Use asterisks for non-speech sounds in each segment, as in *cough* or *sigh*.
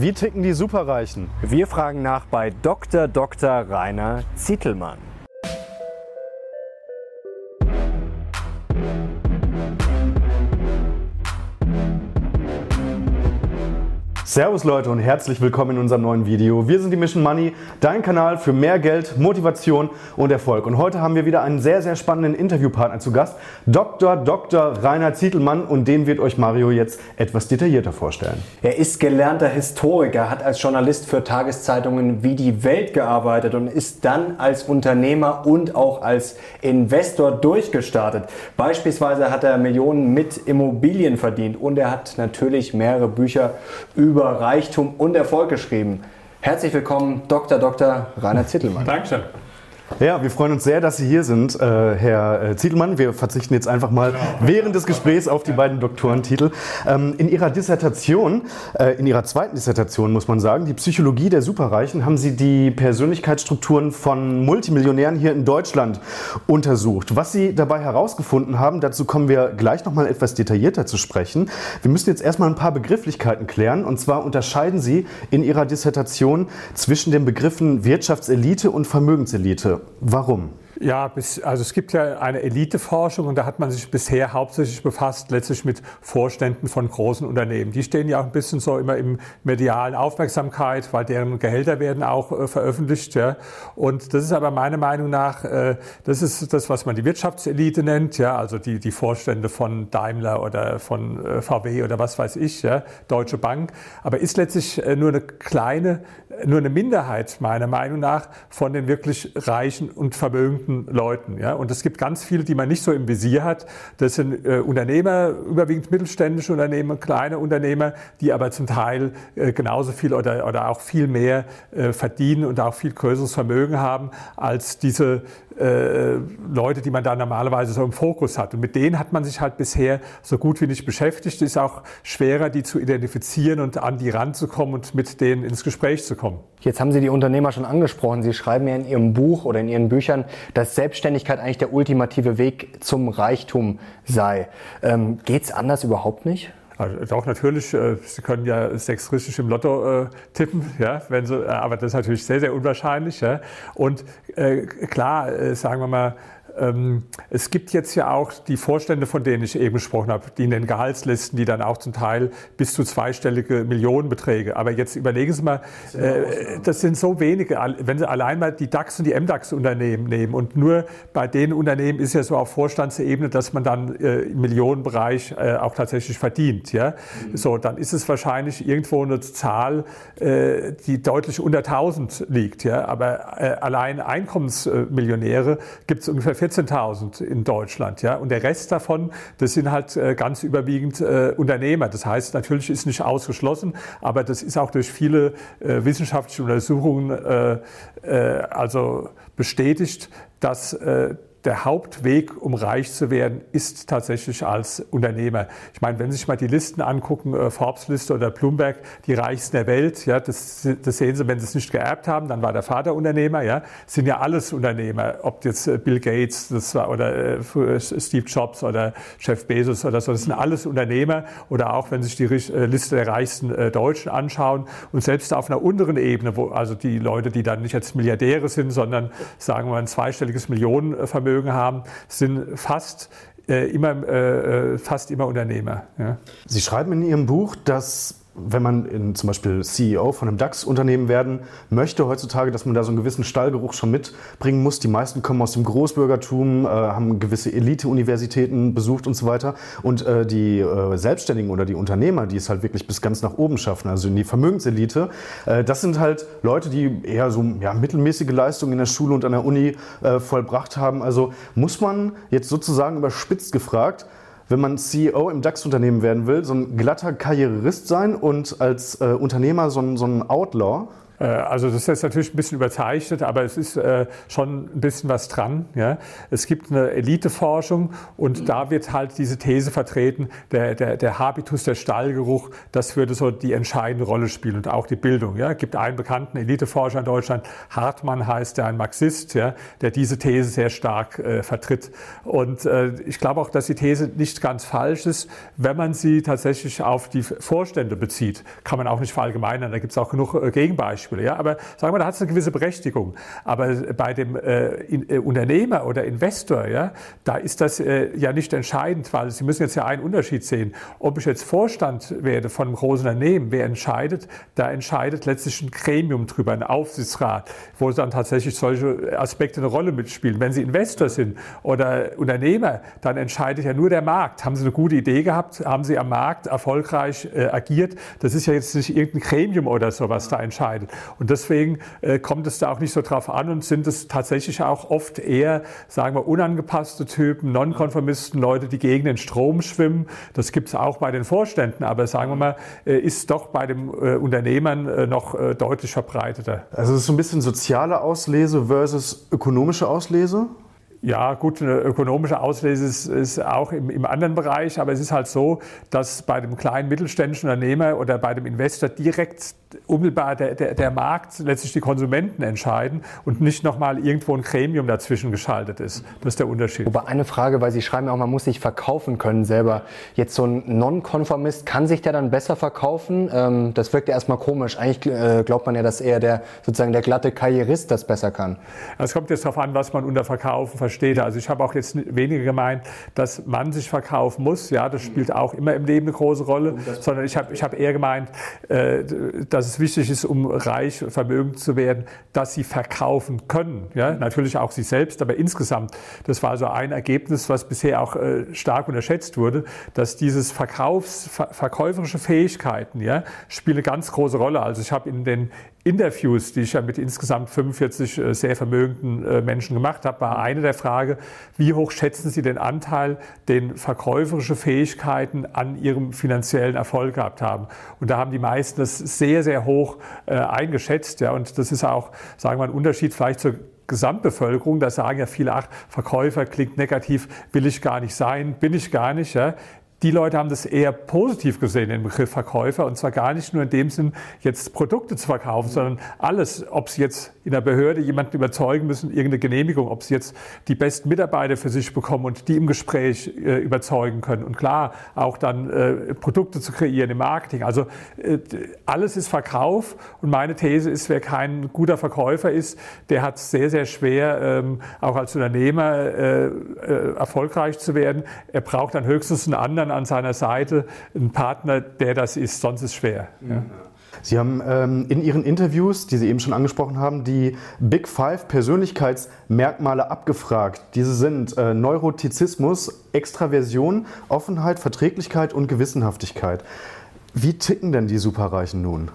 Wie ticken die Superreichen? Wir fragen nach bei Dr. Dr. Rainer Zietelmann. Servus Leute und herzlich willkommen in unserem neuen Video. Wir sind die Mission Money, dein Kanal für mehr Geld, Motivation und Erfolg. Und heute haben wir wieder einen sehr, sehr spannenden Interviewpartner zu Gast, Dr. Dr. Rainer Zietelmann und den wird euch Mario jetzt etwas detaillierter vorstellen. Er ist gelernter Historiker, hat als Journalist für Tageszeitungen wie die Welt gearbeitet und ist dann als Unternehmer und auch als Investor durchgestartet. Beispielsweise hat er Millionen mit Immobilien verdient und er hat natürlich mehrere Bücher über über Reichtum und Erfolg geschrieben. Herzlich willkommen, Dr. Dr. Rainer Zittelmann. Dankeschön. Ja, wir freuen uns sehr, dass Sie hier sind, äh, Herr äh, Ziedelmann. Wir verzichten jetzt einfach mal genau. während des Gesprächs auf die beiden Doktorentitel. Ähm, in Ihrer Dissertation, äh, in Ihrer zweiten Dissertation muss man sagen, die Psychologie der Superreichen, haben Sie die Persönlichkeitsstrukturen von Multimillionären hier in Deutschland untersucht. Was Sie dabei herausgefunden haben, dazu kommen wir gleich noch mal etwas detaillierter zu sprechen. Wir müssen jetzt erstmal ein paar Begrifflichkeiten klären. Und zwar unterscheiden Sie in Ihrer Dissertation zwischen den Begriffen Wirtschaftselite und Vermögenselite. Warum? Ja, bis, also es gibt ja eine Eliteforschung und da hat man sich bisher hauptsächlich befasst, letztlich mit Vorständen von großen Unternehmen. Die stehen ja auch ein bisschen so immer im medialen Aufmerksamkeit, weil deren Gehälter werden auch äh, veröffentlicht. Ja. Und das ist aber meiner Meinung nach, äh, das ist das, was man die Wirtschaftselite nennt, ja, also die, die Vorstände von Daimler oder von äh, VW oder was weiß ich, ja, Deutsche Bank. Aber ist letztlich äh, nur eine kleine, nur eine Minderheit meiner Meinung nach von den wirklich reichen und vermögenden bestimmten Leuten. Ja? Und es gibt ganz viele, die man nicht so im Visier hat. Das sind äh, Unternehmer, überwiegend mittelständische Unternehmer, kleine Unternehmer, die aber zum Teil äh, genauso viel oder, oder auch viel mehr äh, verdienen und auch viel größeres Vermögen haben als diese äh, Leute, die man da normalerweise so im Fokus hat. Und mit denen hat man sich halt bisher so gut wie nicht beschäftigt. Es ist auch schwerer, die zu identifizieren und an die ranzukommen und mit denen ins Gespräch zu kommen. Jetzt haben Sie die Unternehmer schon angesprochen. Sie schreiben ja in Ihrem Buch oder in Ihren Büchern, dass Selbstständigkeit eigentlich der ultimative Weg zum Reichtum sei. Ähm, Geht es anders überhaupt nicht? Also doch, natürlich, äh, Sie können ja sechs richtig im Lotto äh, tippen, ja, wenn Sie, äh, aber das ist natürlich sehr, sehr unwahrscheinlich. Ja. Und äh, klar, äh, sagen wir mal, es gibt jetzt ja auch die Vorstände, von denen ich eben gesprochen habe, die in den Gehaltslisten, die dann auch zum Teil bis zu zweistellige Millionenbeträge. Aber jetzt überlegen Sie mal, äh, das sind so wenige, wenn Sie allein mal die DAX und die MDAX-Unternehmen nehmen und nur bei den Unternehmen ist ja so auf Vorstandsebene, dass man dann äh, im Millionenbereich äh, auch tatsächlich verdient. Ja? Mhm. So, dann ist es wahrscheinlich irgendwo eine Zahl, die deutlich unter 1000 liegt. Ja? Aber allein Einkommensmillionäre gibt es ungefähr 14.000 in Deutschland. Ja? Und der Rest davon, das sind halt äh, ganz überwiegend äh, Unternehmer. Das heißt, natürlich ist nicht ausgeschlossen, aber das ist auch durch viele äh, wissenschaftliche Untersuchungen also bestätigt, dass der Hauptweg, um reich zu werden, ist tatsächlich als Unternehmer. Ich meine, wenn Sie sich mal die Listen angucken, äh, Forbes-Liste oder Bloomberg, die reichsten der Welt, ja, das, das, sehen Sie, wenn Sie es nicht geerbt haben, dann war der Vater Unternehmer, ja, sind ja alles Unternehmer, ob jetzt äh, Bill Gates das war, oder äh, Steve Jobs oder Jeff Bezos oder so, das sind alles Unternehmer oder auch, wenn Sie sich die Liste der reichsten Deutschen anschauen und selbst auf einer unteren Ebene, wo also die Leute, die dann nicht jetzt Milliardäre sind, sondern sagen wir mal ein zweistelliges Millionenvermögen Vermögen haben, sind fast äh, immer, äh, äh, fast immer Unternehmer. Ja. Sie schreiben in Ihrem Buch, dass wenn man in, zum Beispiel CEO von einem DAX-Unternehmen werden möchte heutzutage, dass man da so einen gewissen Stallgeruch schon mitbringen muss. Die meisten kommen aus dem Großbürgertum, äh, haben gewisse Elite-Universitäten besucht und so weiter. Und äh, die äh, Selbstständigen oder die Unternehmer, die es halt wirklich bis ganz nach oben schaffen, also in die Vermögenselite, äh, das sind halt Leute, die eher so ja, mittelmäßige Leistungen in der Schule und an der Uni äh, vollbracht haben. Also muss man jetzt sozusagen überspitzt gefragt, wenn man CEO im DAX-Unternehmen werden will, so ein glatter Karrierist sein und als äh, Unternehmer so ein, so ein Outlaw? Äh, also das ist jetzt natürlich ein bisschen überzeichnet, aber es ist äh, schon ein bisschen was dran. Es gibt eine Eliteforschung und da wird halt diese These vertreten, der, der, der Habitus, der Stallgeruch, das würde so die entscheidende Rolle spielen und auch die Bildung. Es gibt einen bekannten Eliteforscher in Deutschland, Hartmann heißt der, ein Marxist, der diese These sehr stark äh, vertritt. Und ich glaube auch, dass die These nicht ganz falsch ist, wenn man sie tatsächlich auf die Vorstände bezieht. Kann man auch nicht verallgemeinern, da gibt es auch genug Gegenbeispiele. Ja. Aber sagen wir, da hat es eine gewisse Berechtigung. Aber bei dem äh, in, äh, Unternehmer oder Investor, ja, da ist das äh, ja nicht entscheidend, weil Sie müssen jetzt ja einen Unterschied sehen. Ob ich jetzt Vorstand werde von einem großen Unternehmen, wer entscheidet? Da entscheidet letztlich ein Gremium drüber, ein Aufsichtsrat, wo dann tatsächlich solche Aspekte eine Rolle mitspielen. Wenn Sie Investor sind oder Unternehmer, dann entscheidet ja nur der Markt. Haben Sie eine gute Idee gehabt? Haben Sie am Markt erfolgreich äh, agiert? Das ist ja jetzt nicht irgendein Gremium oder so, was da entscheidet. Und deswegen äh, kommt es da auch nicht so drauf an und sind es tatsächlich auch oft eher, sagen wir, unangepasste Typen, Nonkonformisten, Leute, die gegen den Strom schwimmen. Das gibt es auch bei den Vorständen, aber sagen wir mal, äh, ist doch bei den äh, Unternehmern noch deutlich verbreiteter. Also es ist so ein bisschen soziale Auslese versus ökonomische Auslese? Ja, gut, eine ökonomische Auslese ist, ist auch im, im, anderen Bereich, aber es ist halt so, dass bei dem kleinen mittelständischen Unternehmer oder bei dem Investor direkt unmittelbar der, der, der Markt, letztlich die Konsumenten entscheiden und nicht nochmal irgendwo ein Gremium dazwischen geschaltet ist. Das ist der Unterschied. Aber eine Frage, weil Sie schreiben auch, man muss sich verkaufen können selber. Jetzt so ein Non-Konformist, kann sich der dann besser verkaufen? Ähm, das wirkt ja erstmal komisch. Eigentlich äh, glaubt man ja, dass eher der sozusagen der glatte Karrierist das besser kann. Es kommt jetzt darauf an, was man unter Verkaufen versteht. Also ich habe auch jetzt weniger gemeint, dass man sich verkaufen muss. Ja, das spielt auch immer im Leben eine große Rolle. Sondern ich habe ich hab eher gemeint, äh, dass es wichtig ist, um reich, vermögend zu werden, dass sie verkaufen können. Ja, natürlich auch sich selbst, aber insgesamt. Das war also ein Ergebnis, was bisher auch äh, stark unterschätzt wurde, dass dieses Verkaufs, ver verkäuferische Fähigkeiten, ja, spielen eine ganz große Rolle. Also ich habe in den Interviews, die ich ja mit insgesamt 45 äh, sehr vermögenden äh, Menschen gemacht habe, war eine der Frage, wie hoch schätzen Sie den Anteil, den verkäuferische Fähigkeiten an Ihrem finanziellen Erfolg gehabt haben? Und da haben die meisten das sehr, sehr hoch äh, eingeschätzt. Ja, und das ist auch, sagen wir mal, ein Unterschied vielleicht zur Gesamtbevölkerung, da sagen ja viele, ach, Verkäufer klingt negativ, will ich gar nicht sein, bin ich gar nicht. Ja. Die Leute haben das eher positiv gesehen, den Begriff Verkäufer, und zwar gar nicht nur in dem Sinn, jetzt Produkte zu verkaufen, sondern alles, ob sie jetzt in der Behörde jemanden überzeugen müssen, irgendeine Genehmigung, ob sie jetzt die besten Mitarbeiter für sich bekommen und die im Gespräch äh, überzeugen können. Und klar, auch dann äh, Produkte zu kreieren im Marketing. Also äh, alles ist Verkauf und meine These ist, wer kein guter Verkäufer ist, der hat es sehr, sehr schwer, ähm, auch als Unternehmer äh, äh, erfolgreich zu werden. Er braucht dann höchstens einen anderen an seiner Seite einen Partner, der das ist, sonst ist es schwer. Ja. Sie haben ähm, in Ihren Interviews, die Sie eben schon angesprochen haben, die Big Five Persönlichkeitsmerkmale abgefragt. Diese sind äh, Neurotizismus, Extraversion, Offenheit, Verträglichkeit und Gewissenhaftigkeit. Wie ticken denn die Superreichen nun?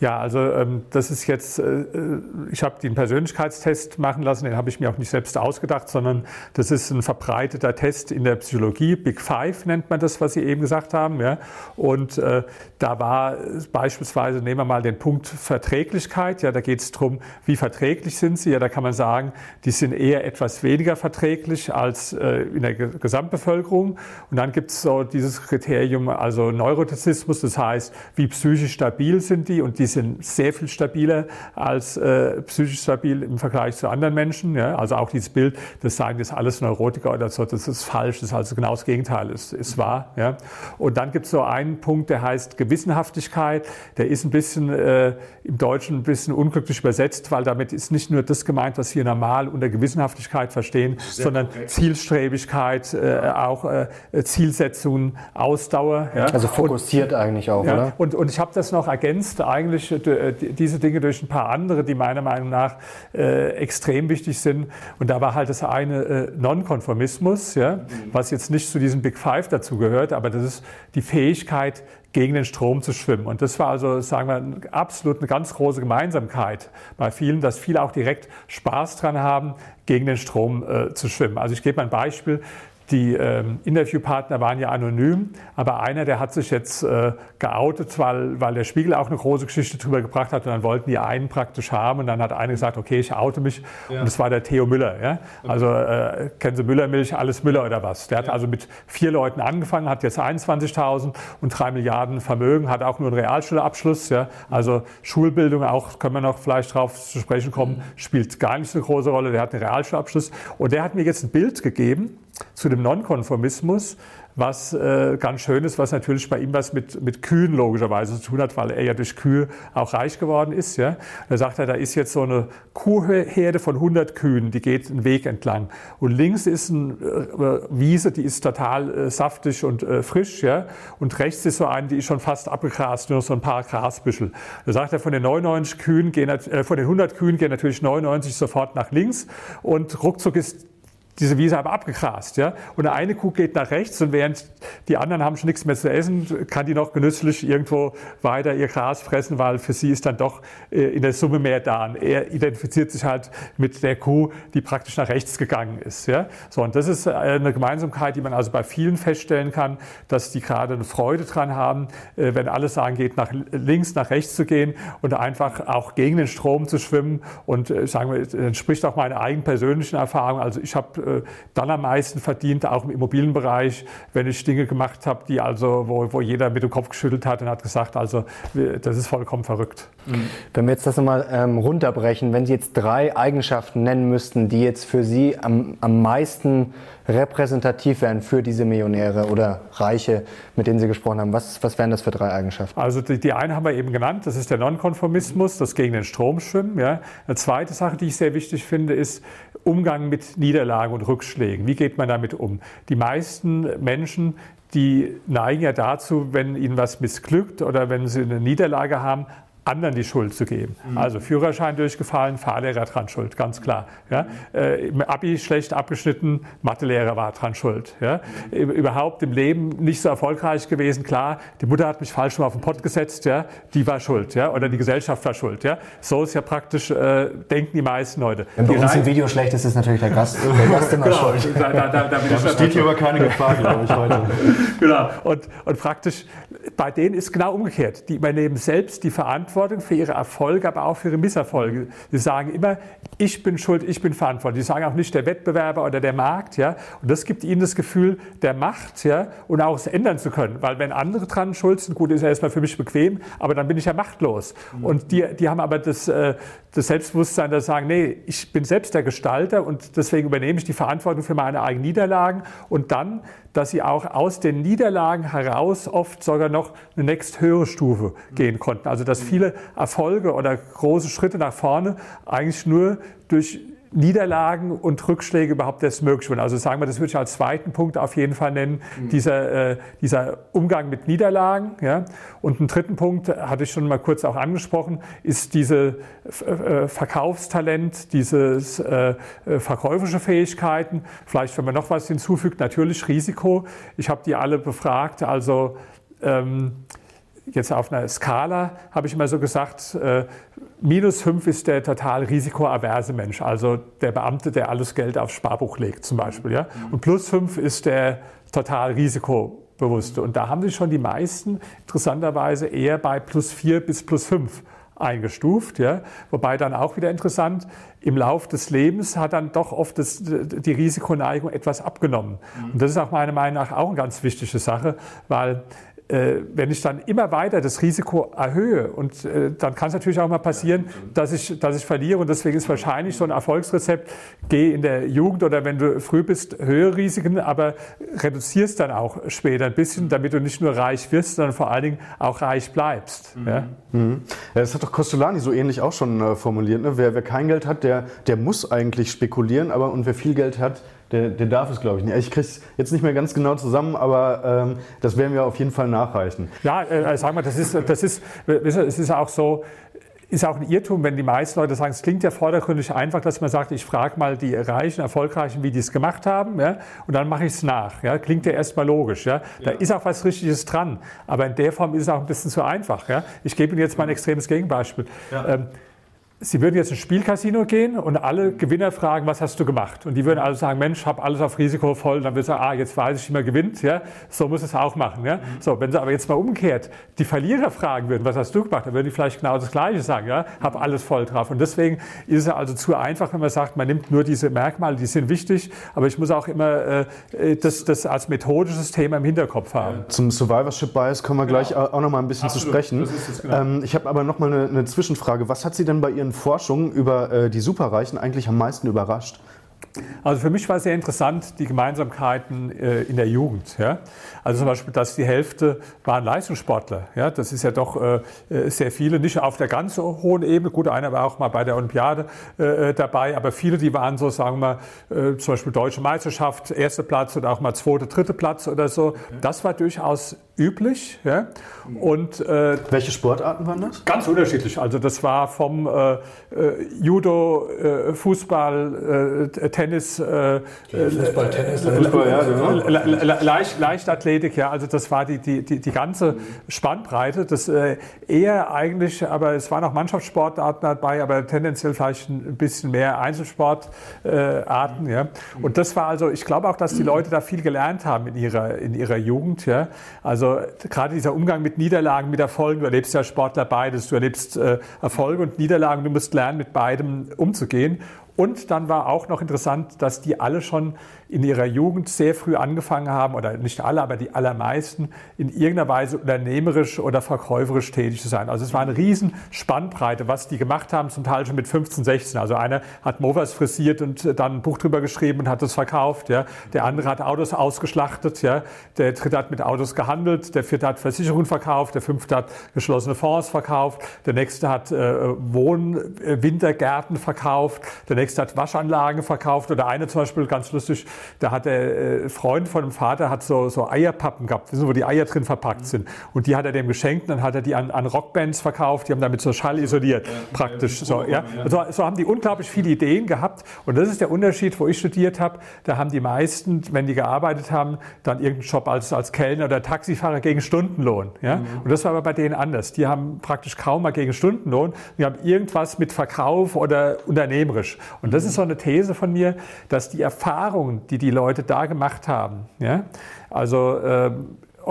Ja, also ähm, das ist jetzt, äh, äh, ich habe den Persönlichkeitstest machen lassen, den habe ich mir auch nicht selbst ausgedacht, sondern das ist ein verbreiteter Test in der Psychologie. Big Five nennt man das, was Sie eben gesagt haben. Ja? Und äh, da war beispielsweise, nehmen wir mal den Punkt Verträglichkeit. Ja, da geht es darum, wie verträglich sind Sie. Ja, da kann man sagen, die sind eher etwas weniger verträglich als äh, in der Gesamtbevölkerung. Und dann gibt es so dieses Kriterium, also Neurotizismus, das heißt, wie psychisch stabil sind die und die sind sehr viel stabiler als äh, psychisch stabil im Vergleich zu anderen Menschen. Ja? Also auch dieses Bild, das sagen, das ist alles Neurotiker oder so, das ist falsch, das ist also genau das Gegenteil, ist, ist wahr. Ja? Und dann gibt es so einen Punkt, der heißt Gewissenhaftigkeit. Der ist ein bisschen äh, im Deutschen ein bisschen unglücklich übersetzt, weil damit ist nicht nur das gemeint, was wir normal unter Gewissenhaftigkeit verstehen, sondern korrekt. Zielstrebigkeit, äh, auch äh, Zielsetzungen, Ausdauer. Ja? Also fokussiert und, eigentlich auch, ja, oder? Und, und ich habe das noch ergänzt, eigentlich eigentlich äh, diese Dinge durch ein paar andere, die meiner Meinung nach äh, extrem wichtig sind. Und da war halt das eine äh, Nonkonformismus, ja, was jetzt nicht zu diesem Big Five dazu gehört, aber das ist die Fähigkeit, gegen den Strom zu schwimmen. Und das war also, sagen wir, absolut eine ganz große Gemeinsamkeit bei vielen, dass viele auch direkt Spaß dran haben, gegen den Strom äh, zu schwimmen. Also ich gebe mal ein Beispiel die ähm, Interviewpartner waren ja anonym, aber einer, der hat sich jetzt äh, geoutet, weil, weil der Spiegel auch eine große Geschichte drüber gebracht hat und dann wollten die einen praktisch haben und dann hat einer gesagt, okay, ich oute mich ja. und das war der Theo Müller. Ja? Also äh, kennen Sie Müllermilch, alles Müller oder was? Der hat ja. also mit vier Leuten angefangen, hat jetzt 21.000 und drei Milliarden Vermögen, hat auch nur einen Realschulabschluss. Ja? Also Schulbildung, auch können wir noch vielleicht drauf zu sprechen kommen, mhm. spielt gar nicht so eine große Rolle. Der hat einen Realschulabschluss und der hat mir jetzt ein Bild gegeben, zu dem Nonkonformismus, was äh, ganz schön ist, was natürlich bei ihm was mit, mit Kühen logischerweise zu tun hat, weil er ja durch Kühe auch reich geworden ist. Ja? Da sagt er, da ist jetzt so eine Kuhherde von 100 Kühen, die geht einen Weg entlang. Und links ist eine äh, Wiese, die ist total äh, saftig und äh, frisch. Ja? Und rechts ist so eine, die ist schon fast abgegrast, nur so ein paar Grasbüschel. Da sagt er, von den 99 Kühen gehen, äh, von den 100 Kühen gehen natürlich 99 sofort nach links und ruckzuck ist diese Wiese aber abgegrast. Ja? Und eine Kuh geht nach rechts und während die anderen haben schon nichts mehr zu essen, kann die noch genüsslich irgendwo weiter ihr Gras fressen, weil für sie ist dann doch äh, in der Summe mehr da. Und er identifiziert sich halt mit der Kuh, die praktisch nach rechts gegangen ist. Ja? So, und das ist äh, eine Gemeinsamkeit, die man also bei vielen feststellen kann, dass die gerade eine Freude dran haben, äh, wenn alles angeht, nach links, nach rechts zu gehen und einfach auch gegen den Strom zu schwimmen. Und sagen wir, entspricht auch meiner eigenen persönlichen Erfahrung. Also ich habe dann am meisten verdient, auch im Immobilienbereich, wenn ich Dinge gemacht habe, die also, wo, wo jeder mit dem Kopf geschüttelt hat und hat gesagt, also das ist vollkommen verrückt. Mhm. Wenn wir jetzt das nochmal ähm, runterbrechen, wenn Sie jetzt drei Eigenschaften nennen müssten, die jetzt für Sie am, am meisten repräsentativ wären für diese Millionäre oder Reiche, mit denen Sie gesprochen haben, was, was wären das für drei Eigenschaften? Also die, die eine haben wir eben genannt, das ist der Nonkonformismus, das gegen den Strom schwimmen. Ja. Eine zweite Sache, die ich sehr wichtig finde, ist Umgang mit Niederlagen und Rückschlägen. Wie geht man damit um? Die meisten Menschen, die neigen ja dazu, wenn ihnen was missglückt oder wenn sie eine Niederlage haben, anderen die Schuld zu geben. Mhm. Also Führerschein durchgefallen, Fahrlehrer dran schuld, ganz klar. Ja? Äh, Im Abi schlecht abgeschnitten, Mathelehrer war dran schuld. Ja? Mhm. Überhaupt im Leben nicht so erfolgreich gewesen, klar, die Mutter hat mich falsch mal auf den Pott gesetzt, ja? die war schuld. Ja? Oder die Gesellschaft war schuld. Ja? So ist ja praktisch, äh, denken die meisten Leute. Wenn bei uns im Video schlecht ist, ist natürlich der Gast, der Gast immer genau. schuld. Da, da, da, da steht hier aber keine Gefahr, glaube ich, heute. *laughs* genau. Und, und praktisch, bei denen ist genau umgekehrt. Die übernehmen selbst die Verantwortung Verantwortung für ihre Erfolge, aber auch für ihre Misserfolge. Sie sagen immer, ich bin schuld, ich bin verantwortlich. Sie sagen auch nicht der Wettbewerber oder der Markt. Ja? Und das gibt ihnen das Gefühl der Macht ja? und auch es ändern zu können. Weil wenn andere dran schuld sind, gut, ist ja erstmal für mich bequem, aber dann bin ich ja machtlos. Mhm. Und die, die haben aber das, äh, das Selbstbewusstsein, dass sie sagen, nee, ich bin selbst der Gestalter und deswegen übernehme ich die Verantwortung für meine eigenen Niederlagen. Und dann dass sie auch aus den Niederlagen heraus oft sogar noch eine nächsthöhere Stufe gehen konnten. Also dass viele Erfolge oder große Schritte nach vorne eigentlich nur durch Niederlagen und Rückschläge überhaupt erst möglich wurden. Also sagen wir, das würde ich als zweiten Punkt auf jeden Fall nennen, mhm. dieser, äh, dieser Umgang mit Niederlagen. Ja. Und einen dritten Punkt, hatte ich schon mal kurz auch angesprochen, ist diese äh, Verkaufstalent, dieses äh, äh, verkäufische Fähigkeiten. Vielleicht, wenn man noch was hinzufügt, natürlich Risiko. Ich habe die alle befragt, also ähm, jetzt auf einer Skala habe ich immer so gesagt, äh, minus 5 ist der total risikoaverse Mensch, also der Beamte, der alles Geld aufs Sparbuch legt zum Beispiel. Ja? Und plus 5 ist der total risikobewusste. Und da haben sich schon die meisten interessanterweise eher bei plus 4 bis plus 5 eingestuft. Ja? Wobei dann auch wieder interessant, im Lauf des Lebens hat dann doch oft das, die Risikoneigung etwas abgenommen. Und das ist auch meiner Meinung nach auch eine ganz wichtige Sache, weil wenn ich dann immer weiter das Risiko erhöhe und äh, dann kann es natürlich auch mal passieren, dass ich, dass ich verliere und deswegen ist wahrscheinlich so ein Erfolgsrezept, geh in der Jugend oder wenn du früh bist, höhere Risiken, aber reduzierst dann auch später ein bisschen, damit du nicht nur reich wirst, sondern vor allen Dingen auch reich bleibst. Mhm. Ja? Mhm. Das hat doch Costolani so ähnlich auch schon äh, formuliert. Ne? Wer, wer kein Geld hat, der, der muss eigentlich spekulieren, aber und wer viel Geld hat, der, der darf es, glaube ich, nicht. Ich kriege es jetzt nicht mehr ganz genau zusammen, aber ähm, das werden wir auf jeden Fall nachreichen. Ja, äh, sag mal, das ist, das ist, es ist auch so, ist auch ein Irrtum, wenn die meisten Leute sagen, es klingt ja vordergründig einfach, dass man sagt, ich frage mal die Reichen, Erfolgreichen, wie die es gemacht haben, ja, und dann mache ich es nach. Ja. Klingt ja erstmal logisch. Ja. Da ja. ist auch was Richtiges dran. Aber in der Form ist es auch ein bisschen zu einfach. Ja. Ich gebe Ihnen jetzt mal ein extremes Gegenbeispiel. Ja. Ähm, Sie würden jetzt ins Spielcasino gehen und alle Gewinner fragen, was hast du gemacht? Und die würden alle sagen, Mensch, habe alles auf Risiko voll. Dann würde sagen, ah, jetzt weiß ich, wie man gewinnt. Ja, so muss es auch machen. Ja, so. Wenn Sie aber jetzt mal umkehrt die Verlierer fragen würden, was hast du gemacht? Dann würden die vielleicht genau das Gleiche sagen. Ja, habe alles voll drauf. Und deswegen ist es also zu einfach, wenn man sagt, man nimmt nur diese Merkmale, die sind wichtig. Aber ich muss auch immer äh, das, das als methodisches Thema im Hinterkopf haben. Zum Survivorship Bias kommen wir genau. gleich auch noch mal ein bisschen Absolut. zu sprechen. Genau. Ähm, ich habe aber noch mal eine, eine Zwischenfrage. Was hat Sie denn bei Ihren Forschungen über äh, die Superreichen eigentlich am meisten überrascht? Also für mich war sehr interessant die Gemeinsamkeiten äh, in der Jugend. Ja? Also zum Beispiel, dass die Hälfte waren Leistungssportler. Ja? Das ist ja doch äh, äh sehr viele, nicht auf der ganz hohen Ebene. Gut, einer war auch mal bei der Olympiade äh, äh dabei, aber viele, die waren so, sagen wir mal, äh, zum Beispiel Deutsche Meisterschaft, erster Platz oder auch mal zweiter, dritter Platz oder so. Das war durchaus üblich. Ja? Und, äh, Welche Sportarten waren das? Ganz unterschiedlich. Also das war vom äh, Judo, äh, Fußball, Tennis, Fußball, Tennis, Fußball, ja, genau. Leicht, Leichtathletik, ja. Also das war die, die, die, die ganze Spannbreite. Das eher eigentlich, aber es waren auch Mannschaftssportarten dabei, aber tendenziell vielleicht ein bisschen mehr Einzelsportarten, ja. Und das war also, ich glaube auch, dass die Leute da viel gelernt haben in ihrer, in ihrer Jugend, ja. Also gerade dieser Umgang mit Niederlagen, mit Erfolgen, du erlebst ja Sportler beides, du erlebst äh, Erfolge und Niederlagen, du musst lernen, mit beidem umzugehen. Und dann war auch noch interessant, dass die alle schon in ihrer Jugend sehr früh angefangen haben, oder nicht alle, aber die allermeisten, in irgendeiner Weise unternehmerisch oder verkäuferisch tätig zu sein. Also es war eine riesen Spannbreite, was die gemacht haben, zum Teil schon mit 15, 16. Also einer hat Movers frisiert und dann ein Buch drüber geschrieben und hat es verkauft. Ja. Der andere hat Autos ausgeschlachtet. Ja. Der dritte hat mit Autos gehandelt. Der vierte hat Versicherungen verkauft. Der fünfte hat geschlossene Fonds verkauft. Der nächste hat äh, Wohnwintergärten verkauft. Der nächste hat Waschanlagen verkauft. Oder eine zum Beispiel, ganz lustig, da hat der äh, Freund von dem Vater hat so, so Eierpappen gehabt, wissen wo die Eier drin verpackt sind. Und die hat er dem geschenkt, dann hat er die an, an Rockbands verkauft, die haben damit so Schall isoliert, ja, praktisch. So, ja. Also, so haben die unglaublich viele Ideen gehabt. Und das ist der Unterschied, wo ich studiert habe. Da haben die meisten, wenn die gearbeitet haben, dann irgendeinen Job als, als Kellner oder Taxifahrer gegen Stundenlohn. Ja. Mhm. Und das war aber bei denen anders. Die haben praktisch kaum mal gegen Stundenlohn. Die haben irgendwas mit Verkauf oder unternehmerisch. Und das ist so eine These von mir, dass die Erfahrungen, die die Leute da gemacht haben, ja, also äh,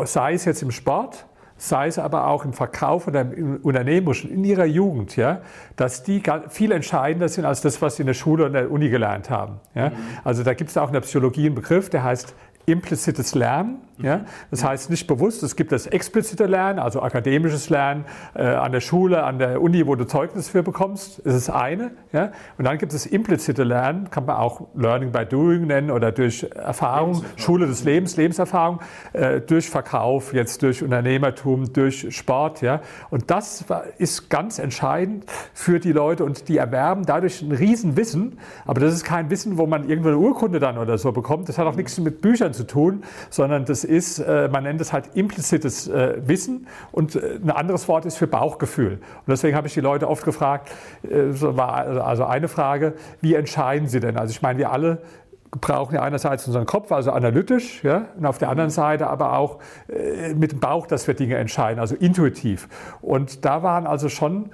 sei es jetzt im Sport, sei es aber auch im Verkauf oder im Unternehmerischen in ihrer Jugend, ja, dass die viel entscheidender sind als das, was sie in der Schule und der Uni gelernt haben. Ja. Mhm. Also da gibt es auch in der Psychologie einen Begriff, der heißt implizites Lernen. Ja? Das heißt nicht bewusst, es gibt das explizite Lernen, also akademisches Lernen äh, an der Schule, an der Uni, wo du Zeugnis für bekommst, das ist eine. Ja? Und dann gibt es implizite Lernen, kann man auch Learning by Doing nennen oder durch Erfahrung, Schule des Lebens, Lebenserfahrung, äh, durch Verkauf, jetzt durch Unternehmertum, durch Sport. Ja? Und das ist ganz entscheidend für die Leute und die erwerben dadurch ein Riesenwissen, aber das ist kein Wissen, wo man irgendwo eine Urkunde dann oder so bekommt. Das hat auch nichts mit Büchern zu tun, sondern das ist, äh, man nennt es halt implizites äh, Wissen und äh, ein anderes Wort ist für Bauchgefühl. Und deswegen habe ich die Leute oft gefragt, so war also eine Frage, wie entscheiden sie denn? Also ich meine, wir alle brauchen ja einerseits unseren Kopf, also analytisch, ja, und auf der anderen Seite aber auch äh, mit dem Bauch, dass wir Dinge entscheiden, also intuitiv. Und da waren also schon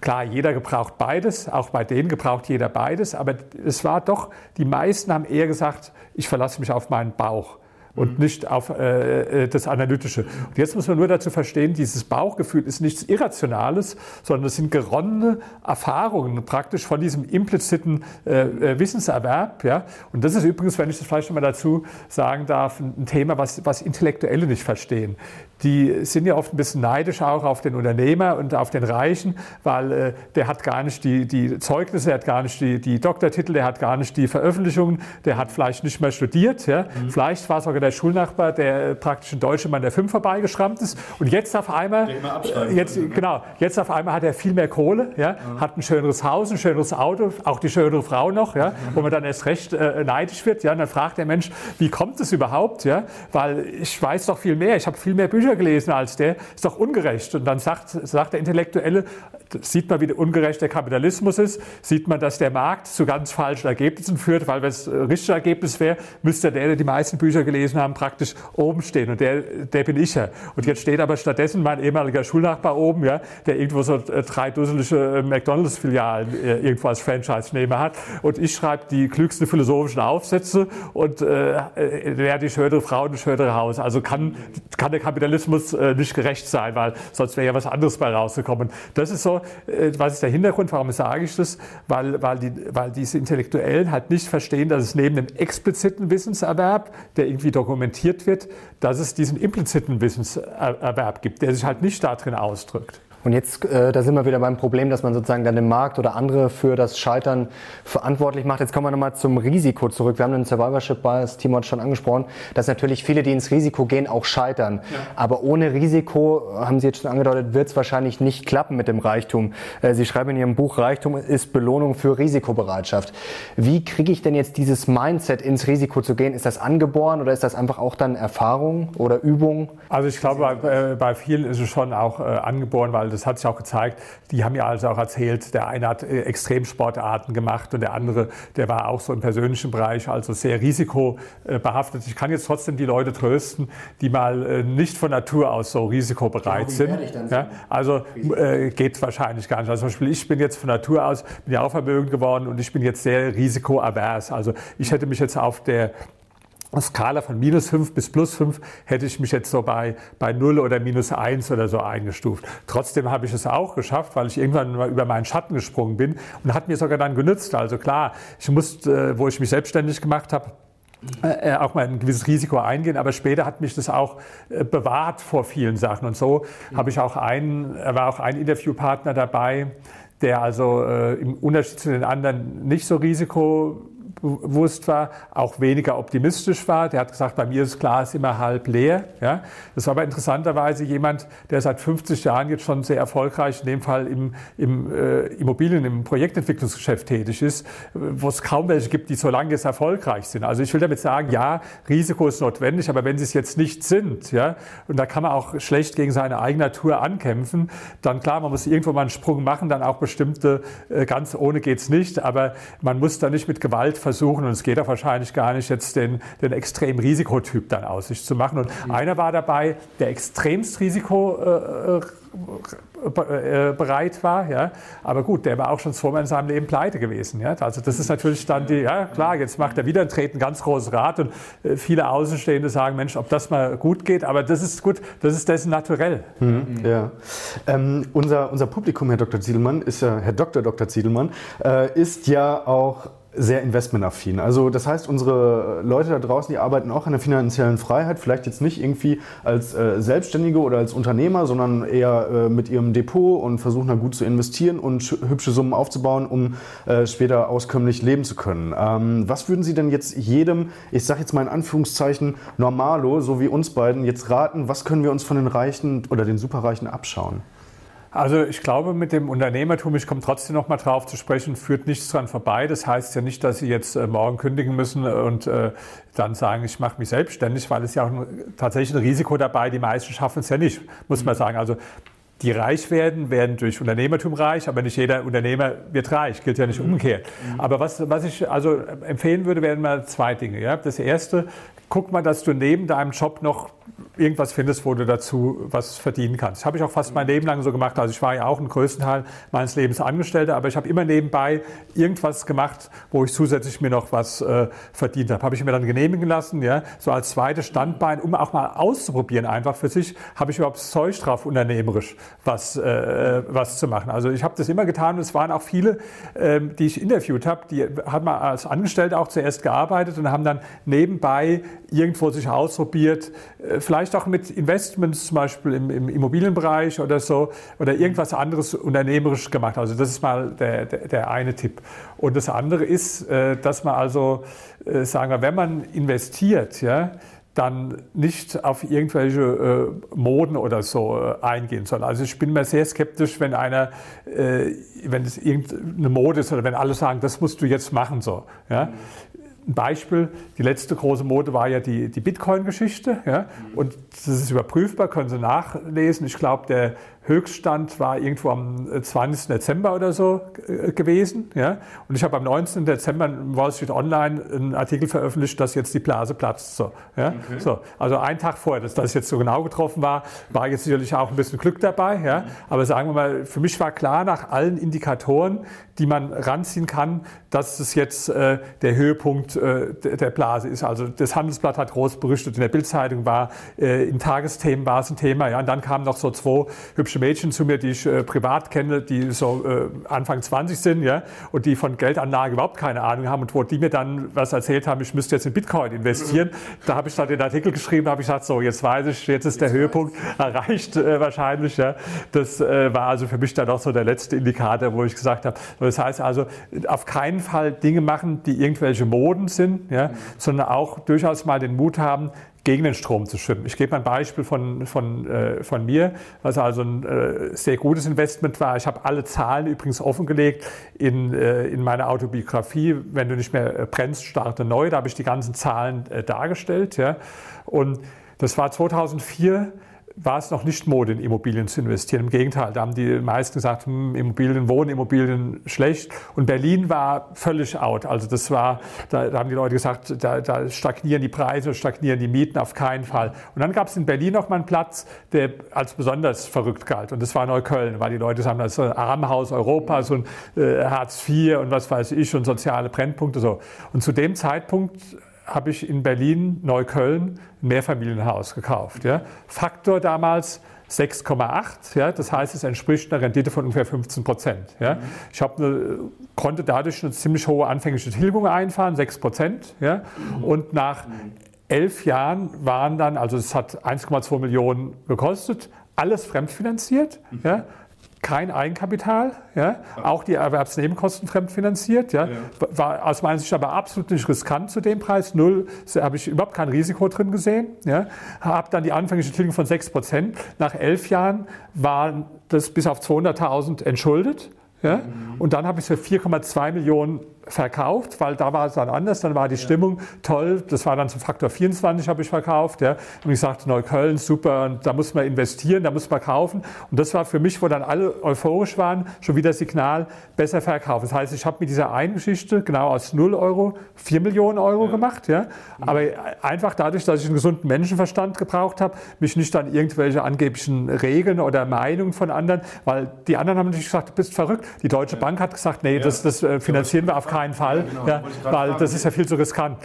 Klar, jeder gebraucht beides, auch bei denen gebraucht jeder beides, aber es war doch, die meisten haben eher gesagt, ich verlasse mich auf meinen Bauch und mhm. nicht auf äh, äh, das Analytische. Und jetzt muss man nur dazu verstehen, dieses Bauchgefühl ist nichts Irrationales, sondern es sind geronnene Erfahrungen praktisch von diesem impliziten äh, äh, Wissenserwerb. Ja? Und das ist übrigens, wenn ich das vielleicht noch mal dazu sagen darf, ein Thema, was, was Intellektuelle nicht verstehen die sind ja oft ein bisschen neidisch auch auf den Unternehmer und auf den Reichen, weil äh, der hat gar nicht die, die Zeugnisse, der hat gar nicht die, die Doktortitel, der hat gar nicht die Veröffentlichungen, der hat vielleicht nicht mehr studiert. Ja? Mhm. Vielleicht war es sogar der Schulnachbar, der praktisch in Deutschland mal der Fünf vorbeigeschrammt ist. Und jetzt auf einmal, jetzt, genau, jetzt auf einmal hat er viel mehr Kohle, ja? Mhm. hat ein schöneres Haus, ein schöneres Auto, auch die schönere Frau noch, ja? Mhm. wo man dann erst recht äh, neidisch wird. Ja? Und dann fragt der Mensch, wie kommt es überhaupt? Ja? Weil ich weiß doch viel mehr, ich habe viel mehr Bücher Bücher gelesen als der, ist doch ungerecht. Und dann sagt, sagt der Intellektuelle, sieht man, wie ungerecht der Kapitalismus ist, sieht man, dass der Markt zu ganz falschen Ergebnissen führt, weil wenn es ein richtiges Ergebnis wäre, müsste der, der die meisten Bücher gelesen Aufnahmen praktisch oben stehen und der, der bin ich ja. Und jetzt steht aber stattdessen mein ehemaliger Schulnachbar oben, ja, der irgendwo so äh, drei dusselige äh, McDonalds-Filialen äh, irgendwo als Franchise-Nehmer hat und ich schreibe die klügsten philosophischen Aufsätze und äh, wer die schönere Frau und das schönere Haus. Also kann, kann der Kapitalismus äh, nicht gerecht sein, weil sonst wäre ja was anderes bei rausgekommen. Das ist so, äh, was ist der Hintergrund, warum sage ich das? Weil, weil, die, weil diese Intellektuellen halt nicht verstehen, dass es neben dem expliziten Wissenserwerb, der irgendwie dokumentiert wird, dass es diesen impliziten Wissenserwerb gibt, der sich halt nicht darin ausdrückt. Und jetzt, äh, da sind wir wieder beim Problem, dass man sozusagen dann den Markt oder andere für das Scheitern verantwortlich macht. Jetzt kommen wir nochmal zum Risiko zurück. Wir haben den Survivorship Bias, Timo hat schon angesprochen, dass natürlich viele, die ins Risiko gehen, auch scheitern. Ja. Aber ohne Risiko, haben Sie jetzt schon angedeutet, wird es wahrscheinlich nicht klappen mit dem Reichtum. Äh, Sie schreiben in Ihrem Buch, Reichtum ist Belohnung für Risikobereitschaft. Wie kriege ich denn jetzt dieses Mindset, ins Risiko zu gehen? Ist das angeboren oder ist das einfach auch dann Erfahrung oder Übung? Also ich glaube, bei, äh, bei vielen ist es schon auch äh, angeboren, weil das hat sich auch gezeigt, die haben ja also auch erzählt, der eine hat äh, Extremsportarten gemacht und der andere, der war auch so im persönlichen Bereich, also sehr risikobehaftet. Ich kann jetzt trotzdem die Leute trösten, die mal äh, nicht von Natur aus so risikobereit sind. Ja, also äh, geht wahrscheinlich gar nicht. Also zum Beispiel, ich bin jetzt von Natur aus, bin ja auch vermögend geworden und ich bin jetzt sehr risikoavers. Also ich hätte mich jetzt auf der Skala von minus 5 bis plus 5 hätte ich mich jetzt so bei, bei 0 oder minus 1 oder so eingestuft. Trotzdem habe ich es auch geschafft, weil ich irgendwann mal über meinen Schatten gesprungen bin und hat mir sogar dann genützt. Also klar, ich musste, wo ich mich selbstständig gemacht habe, äh, auch mal ein gewisses Risiko eingehen, aber später hat mich das auch äh, bewahrt vor vielen Sachen. Und so mhm. habe ich auch einen, war auch ein Interviewpartner dabei, der also äh, im Unterschied zu den anderen nicht so risiko bewusst war, auch weniger optimistisch war. Der hat gesagt, bei mir ist Glas immer halb leer. Ja. Das war aber interessanterweise jemand, der seit 50 Jahren jetzt schon sehr erfolgreich, in dem Fall im, im äh, Immobilien-, im Projektentwicklungsgeschäft tätig ist, wo es kaum welche gibt, die so lange jetzt erfolgreich sind. Also ich will damit sagen, ja, Risiko ist notwendig, aber wenn sie es jetzt nicht sind, ja, und da kann man auch schlecht gegen seine eigene Natur ankämpfen, dann klar, man muss irgendwo mal einen Sprung machen, dann auch bestimmte, äh, ganz ohne geht's nicht, aber man muss da nicht mit Gewalt versuchen, und es geht auch wahrscheinlich gar nicht, jetzt den, den extremen Risikotyp dann aus sich zu machen. Und mhm. einer war dabei, der extremst Risiko äh, äh, bereit war, ja. Aber gut, der war auch schon zweimal in seinem Leben pleite gewesen, ja. Also das ist natürlich dann die, ja klar, jetzt macht er wieder ein Treten ganz großes Rad und äh, viele Außenstehende sagen, Mensch, ob das mal gut geht, aber das ist gut, das ist dessen naturell. Mhm, ja. Ähm, unser, unser Publikum, Herr Dr. Ziedelmann, ist ja, Herr Dr. Dr. Ziedelmann, äh, ist ja auch sehr investmentaffin. Also das heißt, unsere Leute da draußen, die arbeiten auch an der finanziellen Freiheit, vielleicht jetzt nicht irgendwie als äh, Selbstständige oder als Unternehmer, sondern eher äh, mit ihrem Depot und versuchen da gut zu investieren und hübsche Summen aufzubauen, um äh, später auskömmlich leben zu können. Ähm, was würden Sie denn jetzt jedem, ich sage jetzt mal in Anführungszeichen, Normalo, so wie uns beiden, jetzt raten, was können wir uns von den Reichen oder den Superreichen abschauen? Also ich glaube, mit dem Unternehmertum, ich komme trotzdem noch mal drauf zu sprechen, führt nichts dran vorbei. Das heißt ja nicht, dass Sie jetzt äh, morgen kündigen müssen und äh, dann sagen, ich mache mich selbstständig, weil es ja auch tatsächlich ein Risiko dabei. Die meisten schaffen es ja nicht, muss man sagen. Also die reich werden, werden durch Unternehmertum reich, aber nicht jeder Unternehmer wird reich, gilt ja nicht umgekehrt. Aber was, was ich also empfehlen würde, wären mal zwei Dinge. Ja? Das erste, guck mal, dass du neben deinem Job noch irgendwas findest, wo du dazu was verdienen kannst. Das habe ich auch fast mein Leben lang so gemacht. Also ich war ja auch im größten Teil meines Lebens Angestellter, aber ich habe immer nebenbei irgendwas gemacht, wo ich zusätzlich mir noch was äh, verdient habe. Habe ich mir dann genehmigen lassen, ja, so als zweites Standbein, um auch mal auszuprobieren, einfach für sich, habe ich überhaupt Zeug drauf, unternehmerisch was, äh, was zu machen. Also ich habe das immer getan und es waren auch viele, äh, die ich interviewt habe, die haben als Angestellte auch zuerst gearbeitet und haben dann nebenbei irgendwo sich ausprobiert, äh, vielleicht auch mit Investments, zum Beispiel im, im, Immobilienbereich oder so, oder irgendwas anderes unternehmerisch gemacht. Also das ist mal der, der, der eine Tipp. Und das andere ist, äh, dass man also, äh, sagen wir, wenn man investiert, ja, dann nicht auf irgendwelche äh, Moden oder so äh, eingehen soll. Also ich bin mir sehr skeptisch, wenn einer, äh, wenn es irgendeine Mode ist oder wenn alle sagen, das musst du jetzt machen so. Ja? Ein Beispiel, die letzte große Mode war ja die, die Bitcoin-Geschichte. Ja? Und das ist überprüfbar, können Sie nachlesen. Ich glaube, der Höchststand war irgendwo am 20. Dezember oder so gewesen. Ja? Und ich habe am 19. Dezember in Wall Street Online einen Artikel veröffentlicht, dass jetzt die Blase platzt. So, ja? Okay. so, also ein Tag vorher, dass das jetzt so genau getroffen war, war jetzt sicherlich auch ein bisschen Glück dabei. Ja? Aber sagen wir mal, für mich war klar nach allen Indikatoren, die man ranziehen kann, dass es jetzt äh, der Höhepunkt äh, der Blase ist. Also das Handelsblatt hat groß berichtet, in der Bildzeitung war, äh, in Tagesthemen war es ein Thema. Ja, und dann kamen noch so zwei hübsche Mädchen zu mir, die ich äh, privat kenne, die so äh, Anfang 20 sind, ja, und die von Geldanlage überhaupt keine Ahnung haben und wo die mir dann was erzählt haben, ich müsste jetzt in Bitcoin investieren. Da habe ich dann den Artikel geschrieben, habe ich gesagt, so jetzt weiß ich, jetzt ist der Höhepunkt erreicht äh, wahrscheinlich. Ja. Das äh, war also für mich dann auch so der letzte Indikator, wo ich gesagt habe, das heißt also, auf keinen Fall Dinge machen, die irgendwelche Moden sind, ja, sondern auch durchaus mal den Mut haben, gegen den Strom zu schwimmen. Ich gebe ein Beispiel von, von, äh, von mir, was also ein äh, sehr gutes Investment war. Ich habe alle Zahlen übrigens offengelegt in, äh, in meiner Autobiografie. Wenn du nicht mehr äh, brennst, starte neu. Da habe ich die ganzen Zahlen äh, dargestellt. Ja. Und das war 2004 war es noch nicht Mode, in Immobilien zu investieren. Im Gegenteil, da haben die meisten gesagt, hm, Immobilien, Wohnimmobilien schlecht. Und Berlin war völlig out. Also das war, da, da haben die Leute gesagt, da, da, stagnieren die Preise, stagnieren die Mieten auf keinen Fall. Und dann gab es in Berlin noch mal einen Platz, der als besonders verrückt galt. Und das war Neukölln, weil die Leute sagen, das ist ein Armenhaus Europas und äh, Hartz IV und was weiß ich und soziale Brennpunkte so. Und zu dem Zeitpunkt habe ich in Berlin, Neukölln, ein Mehrfamilienhaus gekauft. Ja. Faktor damals 6,8, ja, das heißt, es entspricht einer Rendite von ungefähr 15 Prozent. Ja. Mhm. Ich eine, konnte dadurch eine ziemlich hohe anfängliche Tilgung einfahren, 6 Prozent. Ja. Mhm. Und nach elf Jahren waren dann, also es hat 1,2 Millionen gekostet, alles fremdfinanziert. Mhm. Ja kein Eigenkapital, ja? auch die Erwerbsnebenkosten fremdfinanziert. Ja? ja? War aus meiner Sicht aber absolut nicht riskant zu dem Preis. Null, da habe ich überhaupt kein Risiko drin gesehen. Ja? Habe dann die anfängliche Tilgung von 6 Prozent. Nach elf Jahren war das bis auf 200.000 entschuldet. Ja? Mhm. Und dann habe ich es für 4,2 Millionen verkauft, weil da war es dann anders, dann war die ja. Stimmung toll, das war dann zum Faktor 24 habe ich verkauft, ja. Und ich sagte, Neukölln, super, und da muss man investieren, da muss man kaufen. Und das war für mich, wo dann alle euphorisch waren, schon wieder Signal, besser verkaufen. Das heißt, ich habe mit dieser einen Geschichte genau aus 0 Euro 4 Millionen Euro ja. gemacht, ja. Aber einfach dadurch, dass ich einen gesunden Menschenverstand gebraucht habe, mich nicht an irgendwelche angeblichen Regeln oder Meinungen von anderen, weil die anderen haben natürlich gesagt, du bist verrückt. Die Deutsche Bank hat gesagt, nee, das, das äh, finanzieren wir auf keinen keinen Fall, genau, ja, weil das ist ja viel zu riskant.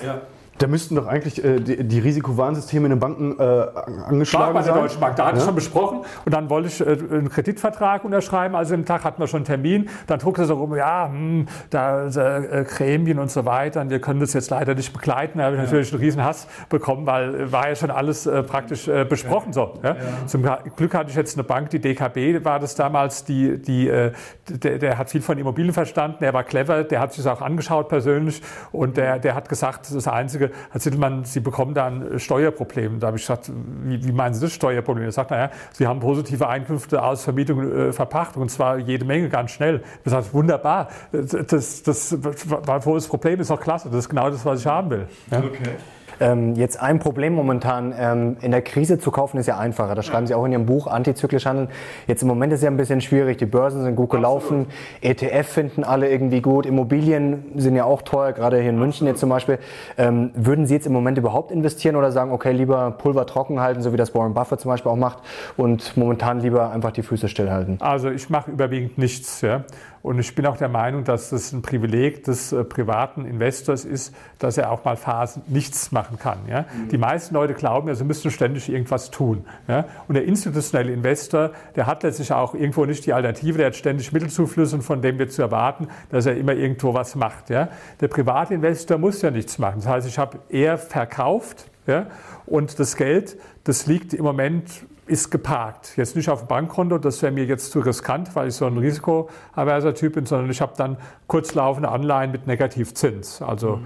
Da müssten doch eigentlich äh, die, die Risikowarnsysteme in den Banken äh, angeschlagen War bei der Deutschen Bank. Da hatte ja. schon besprochen und dann wollte ich äh, einen Kreditvertrag unterschreiben. Also im Tag hatten wir schon einen Termin. Dann druckte er so rum, ja, hm, da äh, Cremien und so weiter. Und wir können das jetzt leider nicht begleiten. Da habe ich ja. natürlich einen riesen Hass bekommen, weil äh, war ja schon alles äh, praktisch äh, besprochen ja. so. Zum Glück hatte ich jetzt eine Bank, die DKB war das damals, die, die, äh, der, der hat viel von Immobilien verstanden. Der war clever, der hat sich das auch angeschaut persönlich und der, der hat gesagt, das Einzige, Herr Zittelmann, Sie bekommen da ein Steuerproblem. Da habe ich gesagt, wie, wie meinen Sie das Steuerproblem? Er sagt, naja, Sie haben positive Einkünfte aus Vermietung, äh, Verpachtung und zwar jede Menge, ganz schnell. Ich gesagt, wunderbar, das, das war wohl das Problem, ist doch klasse, das ist genau das, was ich haben will. Ja? Okay. Ähm, jetzt ein Problem momentan, ähm, in der Krise zu kaufen ist ja einfacher. Das schreiben Sie auch in Ihrem Buch, antizyklisch handeln. Jetzt im Moment ist es ja ein bisschen schwierig. Die Börsen sind gut gelaufen. Absolut. ETF finden alle irgendwie gut. Immobilien sind ja auch teuer, gerade hier in München jetzt zum Beispiel. Ähm, würden Sie jetzt im Moment überhaupt investieren oder sagen, okay, lieber Pulver trocken halten, so wie das Warren Buffett zum Beispiel auch macht und momentan lieber einfach die Füße stillhalten? Also ich mache überwiegend nichts. Ja. Und ich bin auch der Meinung, dass es ein Privileg des äh, privaten Investors ist, dass er auch mal Phasen nichts machen kann. Ja? Mhm. Die meisten Leute glauben ja, sie müssten ständig irgendwas tun. Ja? Und der institutionelle Investor, der hat letztlich auch irgendwo nicht die Alternative, der hat ständig Mittelzuflüsse und von dem wird zu erwarten, dass er immer irgendwo was macht. Ja? Der private Investor muss ja nichts machen. Das heißt, ich habe eher verkauft ja? und das Geld, das liegt im Moment ist geparkt. Jetzt nicht auf dem Bankkonto, das wäre mir jetzt zu riskant, weil ich so ein risikoaverser Typ bin, sondern ich habe dann kurzlaufende Anleihen mit Negativzins. Also mhm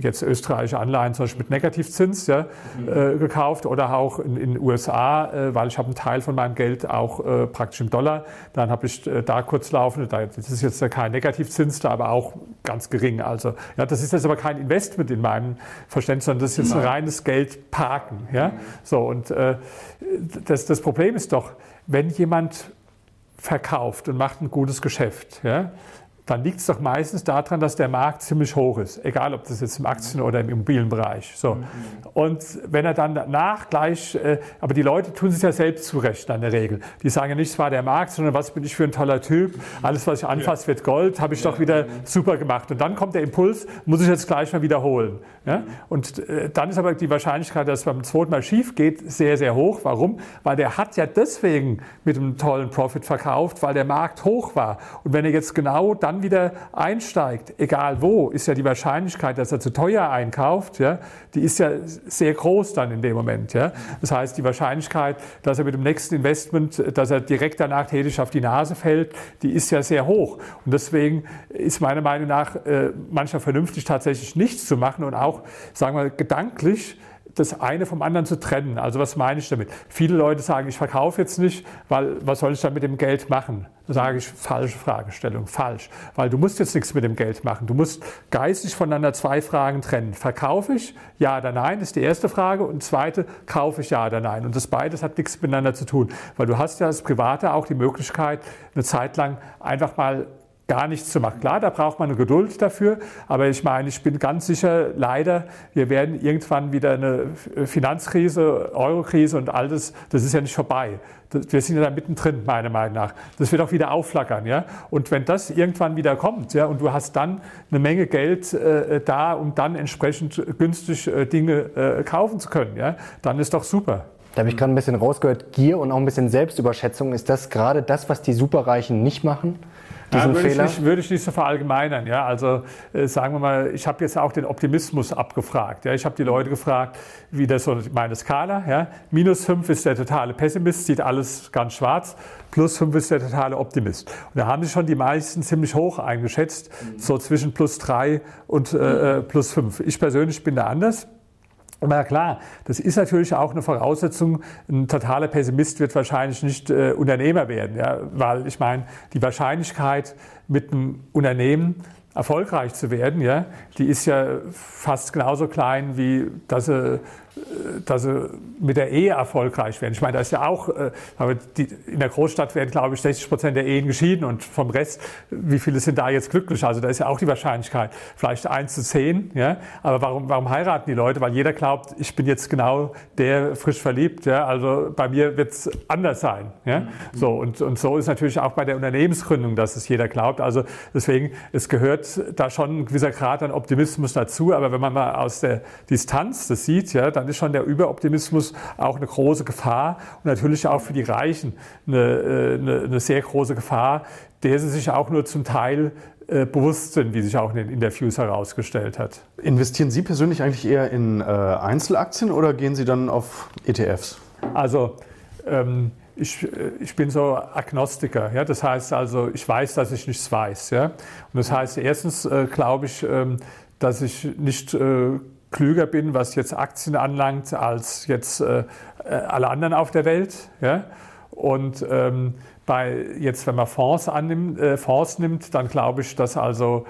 jetzt österreichische Anleihen zum Beispiel mit Negativzins ja, äh, gekauft oder auch in den USA, äh, weil ich habe einen Teil von meinem Geld auch äh, praktisch im Dollar. Dann habe ich äh, da kurzlaufende, da, das ist jetzt kein Negativzins da, aber auch ganz gering. Also ja, das ist jetzt aber kein Investment in meinem Verständnis, sondern das ist jetzt ein reines Geld parken. Ja? So, und äh, das, das Problem ist doch, wenn jemand verkauft und macht ein gutes Geschäft, ja, dann liegt es doch meistens daran, dass der Markt ziemlich hoch ist, egal ob das jetzt im Aktien- oder im Immobilienbereich. So. Und wenn er dann danach gleich, äh, aber die Leute tun sich ja selbst zurecht in der Regel. Die sagen ja nicht, es war der Markt, sondern was bin ich für ein toller Typ, alles was ich anfasse wird Gold, habe ich doch wieder super gemacht. Und dann kommt der Impuls, muss ich jetzt gleich mal wiederholen. Ja? Und äh, dann ist aber die Wahrscheinlichkeit, dass es beim zweiten Mal schief geht, sehr, sehr hoch. Warum? Weil der hat ja deswegen mit einem tollen Profit verkauft, weil der Markt hoch war. Und wenn er jetzt genau dann wieder einsteigt, egal wo, ist ja die Wahrscheinlichkeit, dass er zu teuer einkauft, ja, die ist ja sehr groß dann in dem Moment. Ja. Das heißt, die Wahrscheinlichkeit, dass er mit dem nächsten Investment, dass er direkt danach tätig auf die Nase fällt, die ist ja sehr hoch. Und deswegen ist meiner Meinung nach äh, manchmal vernünftig tatsächlich nichts zu machen und auch, sagen wir, gedanklich das eine vom anderen zu trennen. Also was meine ich damit? Viele Leute sagen, ich verkaufe jetzt nicht, weil was soll ich dann mit dem Geld machen? Da sage ich, falsche Fragestellung, falsch. Weil du musst jetzt nichts mit dem Geld machen. Du musst geistig voneinander zwei Fragen trennen. Verkaufe ich? Ja oder nein, ist die erste Frage. Und zweite, kaufe ich ja oder nein? Und das beides hat nichts miteinander zu tun. Weil du hast ja als Private auch die Möglichkeit, eine Zeit lang einfach mal gar nichts zu machen. Klar, da braucht man eine Geduld dafür, aber ich meine, ich bin ganz sicher, leider, wir werden irgendwann wieder eine Finanzkrise, Eurokrise und all das, das ist ja nicht vorbei. wir sind ja da mittendrin, meiner Meinung nach. Das wird auch wieder aufflackern, ja. Und wenn das irgendwann wieder kommt, ja, und du hast dann eine Menge Geld äh, da, um dann entsprechend günstig äh, Dinge äh, kaufen zu können, ja, dann ist doch super. Da habe ich gerade ein bisschen rausgehört, Gier und auch ein bisschen Selbstüberschätzung. Ist das gerade das, was die Superreichen nicht machen? Diesen ja, würde Fehler? Ich nicht, würde ich nicht so verallgemeinern. Ja? Also äh, sagen wir mal, ich habe jetzt auch den Optimismus abgefragt. Ja? Ich habe die Leute gefragt, wie das so meine Skala. Ja? Minus 5 ist der totale Pessimist, sieht alles ganz schwarz. Plus 5 ist der totale Optimist. Und da haben sich schon die meisten ziemlich hoch eingeschätzt, mhm. so zwischen plus 3 und äh, äh plus 5. Ich persönlich bin da anders. Aber klar, das ist natürlich auch eine Voraussetzung. Ein totaler Pessimist wird wahrscheinlich nicht äh, Unternehmer werden, ja? weil ich meine, die Wahrscheinlichkeit mit einem Unternehmen erfolgreich zu werden, ja, die ist ja fast genauso klein, wie dass sie dass sie mit der Ehe erfolgreich werden. Ich meine, da ist ja auch, äh, die, in der Großstadt werden, glaube ich, 60 Prozent der Ehen geschieden und vom Rest, wie viele sind da jetzt glücklich? Also da ist ja auch die Wahrscheinlichkeit, vielleicht 1 zu 10. Ja? Aber warum, warum heiraten die Leute? Weil jeder glaubt, ich bin jetzt genau der frisch verliebt. Ja? Also bei mir wird es anders sein. Ja? Mhm. So, und, und so ist natürlich auch bei der Unternehmensgründung, dass es jeder glaubt. Also deswegen, es gehört da schon ein gewisser Grad an Optimismus dazu. Aber wenn man mal aus der Distanz das sieht, ja, dann ist schon der Überoptimismus auch eine große Gefahr und natürlich auch für die Reichen eine, äh, eine, eine sehr große Gefahr, der sie sich auch nur zum Teil äh, bewusst sind, wie sich auch in den Interviews herausgestellt hat. Investieren Sie persönlich eigentlich eher in äh, Einzelaktien oder gehen Sie dann auf ETFs? Also ähm, ich, äh, ich, bin so Agnostiker. Ja? Das heißt also, ich weiß, dass ich nichts weiß. Ja? Und das heißt, erstens äh, glaube ich, ähm, dass ich nicht äh, klüger bin, was jetzt Aktien anlangt, als jetzt äh, äh, alle anderen auf der Welt. Ja? Und ähm, bei jetzt, wenn man Fonds annimmt, äh, Fonds nimmt, dann glaube ich, dass also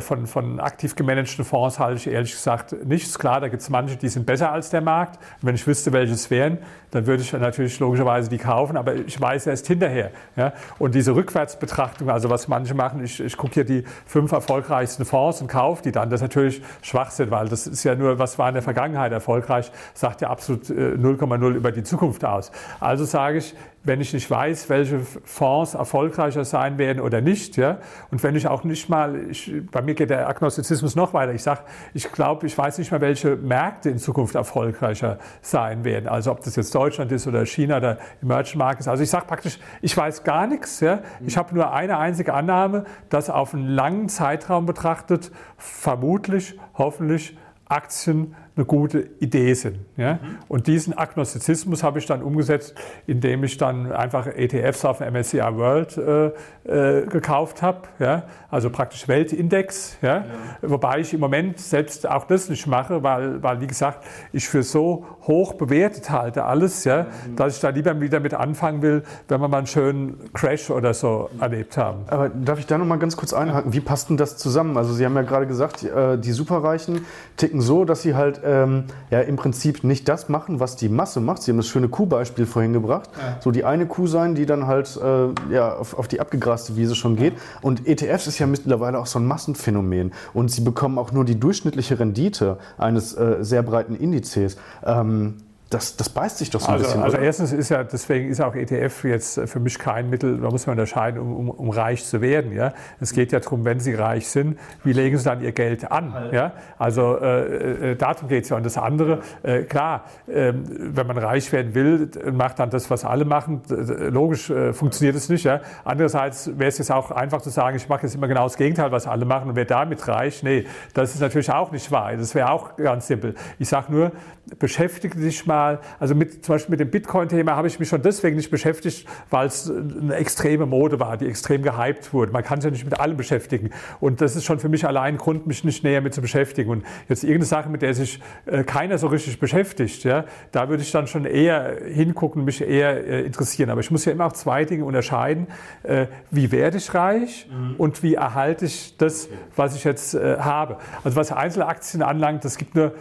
von, von aktiv gemanagten Fonds halte ich ehrlich gesagt nichts. Klar, da gibt es manche, die sind besser als der Markt. Und wenn ich wüsste, welche es wären, dann würde ich natürlich logischerweise die kaufen, aber ich weiß erst hinterher. Ja? Und diese Rückwärtsbetrachtung, also was manche machen, ich, ich gucke hier die fünf erfolgreichsten Fonds und kaufe die dann. Das ist natürlich Schwachsinn, weil das ist ja nur, was war in der Vergangenheit erfolgreich, sagt ja absolut 0,0 äh, über die Zukunft aus. Also sage ich, wenn ich nicht weiß, welche Fonds erfolgreicher sein werden oder nicht, ja, und wenn ich auch nicht mal, ich, bei mir geht der Agnostizismus noch weiter, ich sage, ich glaube, ich weiß nicht mal, welche Märkte in Zukunft erfolgreicher sein werden, also ob das jetzt Deutschland ist oder China oder Emerging Markets, also ich sage praktisch, ich weiß gar nichts, ja, ich habe nur eine einzige Annahme, dass auf einen langen Zeitraum betrachtet vermutlich, hoffentlich Aktien eine gute Idee sind. Ja? Mhm. Und diesen Agnostizismus habe ich dann umgesetzt, indem ich dann einfach ETFs auf dem MSCI World äh, äh, gekauft habe, ja? also praktisch Weltindex, ja? ja? wobei ich im Moment selbst auch das nicht mache, weil, weil wie gesagt, ich für so hoch bewertet halte alles, ja? Mhm. dass ich da lieber wieder mit anfangen will, wenn wir mal einen schönen Crash oder so erlebt haben. Aber darf ich da noch mal ganz kurz einhaken? Wie passt denn das zusammen? Also Sie haben ja gerade gesagt, äh, die Superreichen ticken so, dass sie halt ähm, ja im Prinzip nicht das machen, was die Masse macht. Sie haben das schöne Kuhbeispiel vorhin gebracht. Ja. So die eine Kuh sein, die dann halt äh, ja, auf, auf, die abgegraste Wiese schon geht. Und ETFs ist ja mittlerweile auch so ein Massenphänomen. Und sie bekommen auch nur die durchschnittliche Rendite eines äh, sehr breiten Indizes. Ähm, das, das beißt sich doch so ein also, bisschen. Also oder? erstens ist ja, deswegen ist auch ETF jetzt für mich kein Mittel, da muss man unterscheiden, um, um, um reich zu werden. Ja? Es geht ja darum, wenn Sie reich sind, wie legen Sie dann Ihr Geld an? Ja? Also äh, äh, darum geht es ja. Und das andere, äh, klar, äh, wenn man reich werden will, macht dann das, was alle machen. Logisch äh, funktioniert es nicht. Ja? Andererseits wäre es jetzt auch einfach zu sagen, ich mache jetzt immer genau das Gegenteil, was alle machen und wer damit reich. Nee, das ist natürlich auch nicht wahr. Das wäre auch ganz simpel. Ich sage nur, beschäftige dich mal mal, also mit, zum Beispiel mit dem Bitcoin-Thema habe ich mich schon deswegen nicht beschäftigt, weil es eine extreme Mode war, die extrem gehypt wurde. Man kann sich ja nicht mit allem beschäftigen. Und das ist schon für mich allein ein Grund, mich nicht näher mit zu beschäftigen. Und jetzt irgendeine Sache, mit der sich äh, keiner so richtig beschäftigt, ja, da würde ich dann schon eher hingucken, mich eher äh, interessieren. Aber ich muss ja immer auch zwei Dinge unterscheiden. Äh, wie werde ich reich mhm. und wie erhalte ich das, was ich jetzt habe. Also was Einzelaktien anlangt, das gibt nur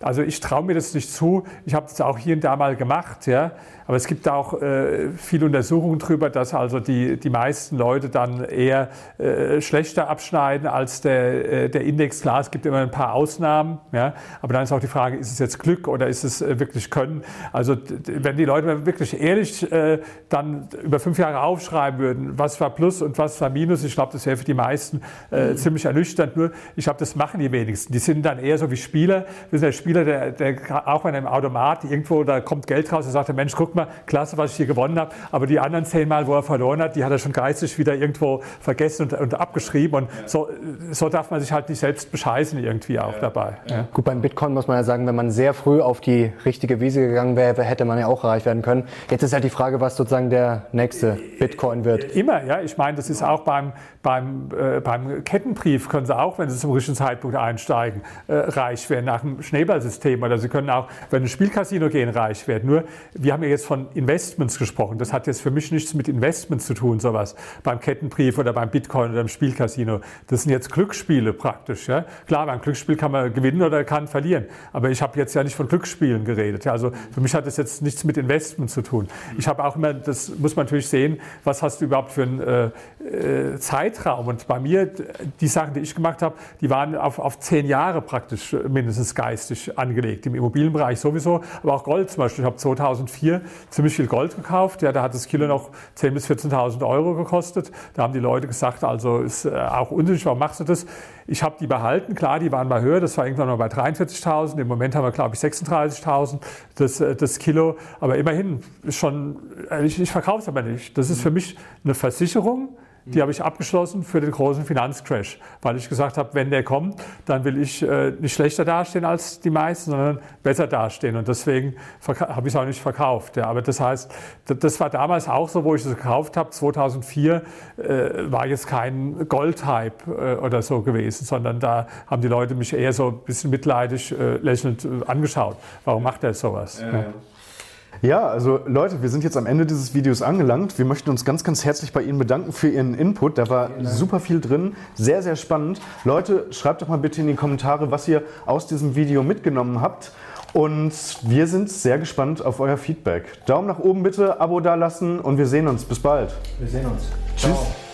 also ich traue mir das nicht zu. Ich habe das auch hier und da mal gemacht, ja. Aber es gibt auch äh, viele Untersuchungen darüber, dass also die, die meisten Leute dann eher äh, schlechter abschneiden als der, äh, der Index. Klar, es gibt immer ein paar Ausnahmen, ja. Aber dann ist auch die Frage, ist es jetzt Glück oder ist es äh, wirklich Können? Also wenn die Leute wirklich ehrlich äh, dann über fünf Jahre aufschreiben würden, was war Plus und was war Minus, ich glaube, das wäre für die meisten äh, mhm. ziemlich ernüchternd. Nur, ich glaube, das machen die wenigsten. Die sind dann eher so wie Spieler. Wir sind der Spieler, der, der auch bei einem Automat irgendwo, da kommt Geld raus, und sagt der Mensch, guck mal, klasse, was ich hier gewonnen habe. Aber die anderen zehnmal, wo er verloren hat, die hat er schon geistig wieder irgendwo vergessen und, und abgeschrieben. Und ja. so, so darf man sich halt nicht selbst bescheißen irgendwie auch ja. dabei. Ja. Gut, beim Bitcoin muss man ja sagen, wenn man sehr früh auf die richtige Wiese gegangen wäre, hätte man ja auch reich werden können. Jetzt ist halt die Frage, was sozusagen der nächste Bitcoin wird. Immer, ja. Ich meine, das ist auch beim, beim, äh, beim Kettenbrief, können Sie auch, wenn Sie zum richtigen Zeitpunkt einsteigen, äh, reich werden nach dem Schneeballsystem. Oder Sie können auch, wenn Sie ein Spielcasino gehen, reich werden. Nur, wir haben ja jetzt von Investments gesprochen. Das hat jetzt für mich nichts mit Investments zu tun, sowas. Beim Kettenbrief oder beim Bitcoin oder im Spielcasino. Das sind jetzt Glücksspiele praktisch. Ja? Klar, beim Glücksspiel kann man gewinnen oder kann verlieren. Aber ich habe jetzt ja nicht von Glücksspielen geredet. Also für mich hat das jetzt nichts mit Investments zu tun. Ich habe auch immer, das muss man natürlich sehen, was hast du überhaupt für einen äh, äh, Zeitraum. Und bei mir, die Sachen, die ich gemacht habe, die waren auf, auf zehn Jahre praktisch mindestens geistig angelegt. Im Immobilienbereich sowieso, aber auch Gold zum Beispiel. Ich habe 2004 ziemlich viel Gold gekauft. Ja, da hat das Kilo noch 10.000 bis 14.000 Euro gekostet. Da haben die Leute gesagt, also ist äh, auch unsinnig, warum machst du das? Ich habe die behalten, klar, die waren mal höher, das war irgendwann mal bei 43.000. Im Moment haben wir, glaube ich, 36.000 das, äh, das Kilo. Aber immerhin schon, äh, ich, ich verkaufe es aber nicht. Das ist für mich eine Versicherung die habe ich abgeschlossen für den großen Finanzcrash, weil ich gesagt habe, wenn der kommt, dann will ich äh, nicht schlechter dastehen als die meisten, sondern besser dastehen. Und deswegen habe ich es auch nicht verkauft. Ja. Aber das heißt, das war damals auch so, wo ich es gekauft habe. 2004 äh, war jetzt kein Goldhype äh, oder so gewesen, sondern da haben die Leute mich eher so ein bisschen mitleidig, äh, lächelnd angeschaut. Warum macht er sowas? Ja, ja. Ja, also Leute, wir sind jetzt am Ende dieses Videos angelangt. Wir möchten uns ganz, ganz herzlich bei Ihnen bedanken für Ihren Input. Da war super viel drin, sehr, sehr spannend. Leute, schreibt doch mal bitte in die Kommentare, was ihr aus diesem Video mitgenommen habt. Und wir sind sehr gespannt auf euer Feedback. Daumen nach oben bitte, Abo dalassen und wir sehen uns. Bis bald. Wir sehen uns. Tschüss. Ciao.